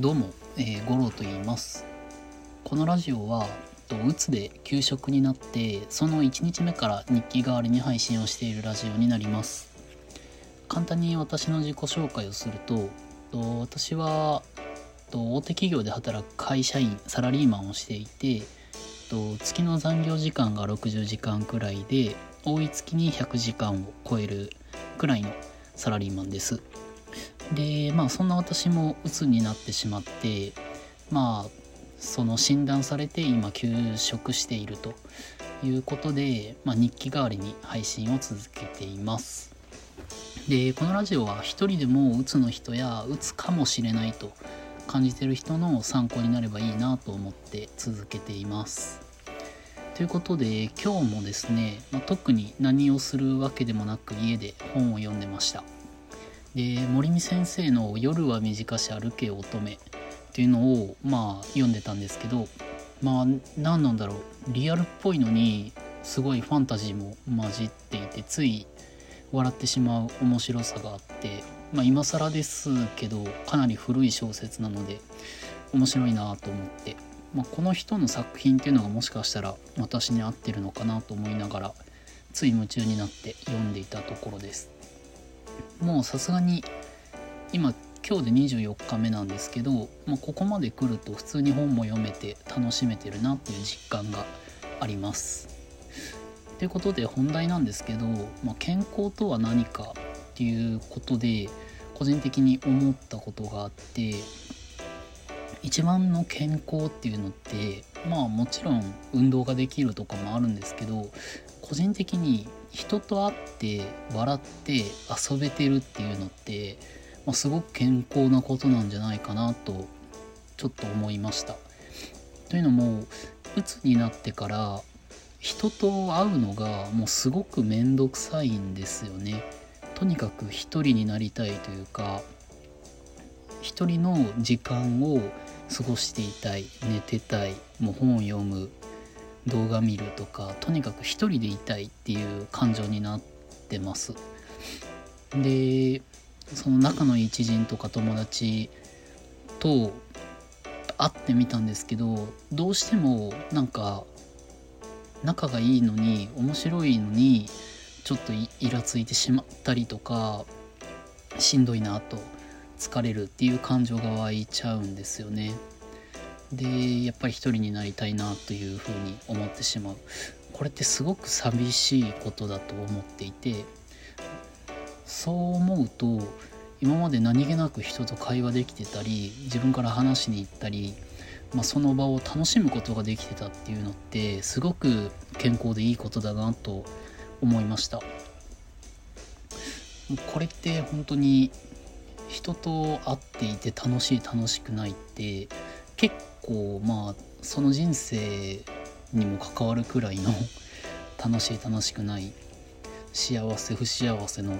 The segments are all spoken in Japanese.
どうも、えー、五郎と言います。このラジオはうつで休職になってその1日目から日記代わりに配信をしているラジオになります。簡単に私の自己紹介をすると私は大手企業で働く会社員サラリーマンをしていて月の残業時間が60時間くらいで多い月に100時間を超えるくらいのサラリーマンです。でまあそんな私も鬱になってしまってまあその診断されて今休職しているということで、まあ、日記代わりに配信を続けています。でこのラジオは一人でも鬱の人や鬱かもしれないと感じてる人の参考になればいいなと思って続けています。ということで今日もですね、まあ、特に何をするわけでもなく家で本を読んでました。で森見先生の「夜は短し歩け乙女」っていうのをまあ読んでたんですけどまあ何なんだろうリアルっぽいのにすごいファンタジーも混じっていてつい笑ってしまう面白さがあってまあ今更ですけどかなり古い小説なので面白いなと思って、まあ、この人の作品っていうのがもしかしたら私に合ってるのかなと思いながらつい夢中になって読んでいたところです。もうさすがに今今日で24日目なんですけど、まあ、ここまで来ると普通に本も読めて楽しめてるなっていう実感があります。ということで本題なんですけど、まあ、健康とは何かっていうことで個人的に思ったことがあって一番の健康っていうのってまあもちろん運動ができるとかもあるんですけど個人的に人と会って笑って遊べてるっていうのって、まあ、すごく健康なことなんじゃないかなとちょっと思いました。というのもうつになってから人と会うのがもうすごく面倒くさいんですよね。とにかく一人になりたいというか一人の時間を過ごしていたい寝てたいもう本を読む動画見るとかとにかく一人でいたいっていう感情になってますでその仲のいい知人とか友達と会ってみたんですけどどうしてもなんか仲がいいのに面白いのにちょっとイラついてしまったりとかしんどいなと疲れるっていう感情が湧いちゃうんですよね。でやっぱり一人になりたいなというふうに思ってしまう。これってすごく寂しいことだと思っていてそう思うと今まで何気なく人と会話できてたり自分から話しに行ったり、まあ、その場を楽しむことができてたっていうのってすごく健康でいいことだなと思いました。これって本当に人と会っていて楽しい楽しくないって結構まあその人生にも関わるくらいの楽しい楽しくない幸せ不幸せの、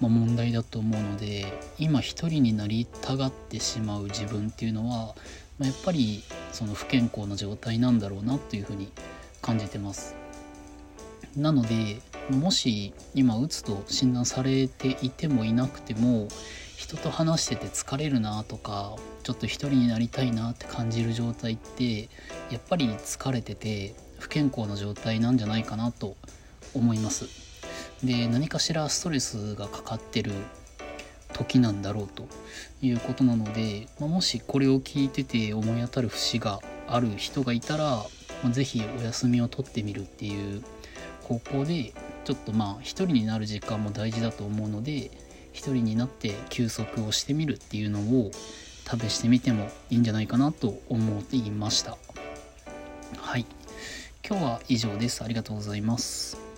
ま、問題だと思うので今一人になりたがってしまう自分っていうのは、ま、やっぱりその不健康な状態なんだろうなというふうに感じてます。なのでもし今うつと診断されていてもいなくても人と話してて疲れるなとかちょっと一人になりたいなって感じる状態ってやっぱり疲れてて不健康な状態なんじゃないかなと思います。で何かしらストレスがかかってる時なんだろうということなので、まあ、もしこれを聞いてて思い当たる節がある人がいたら、まあ、是非お休みを取ってみるっていう方向でちょっとまあ一人になる時間も大事だと思うので一人になって休息をしてみるっていうのを試してみてもいいんじゃないかなと思っていました。はい。今日は以上です。ありがとうございます。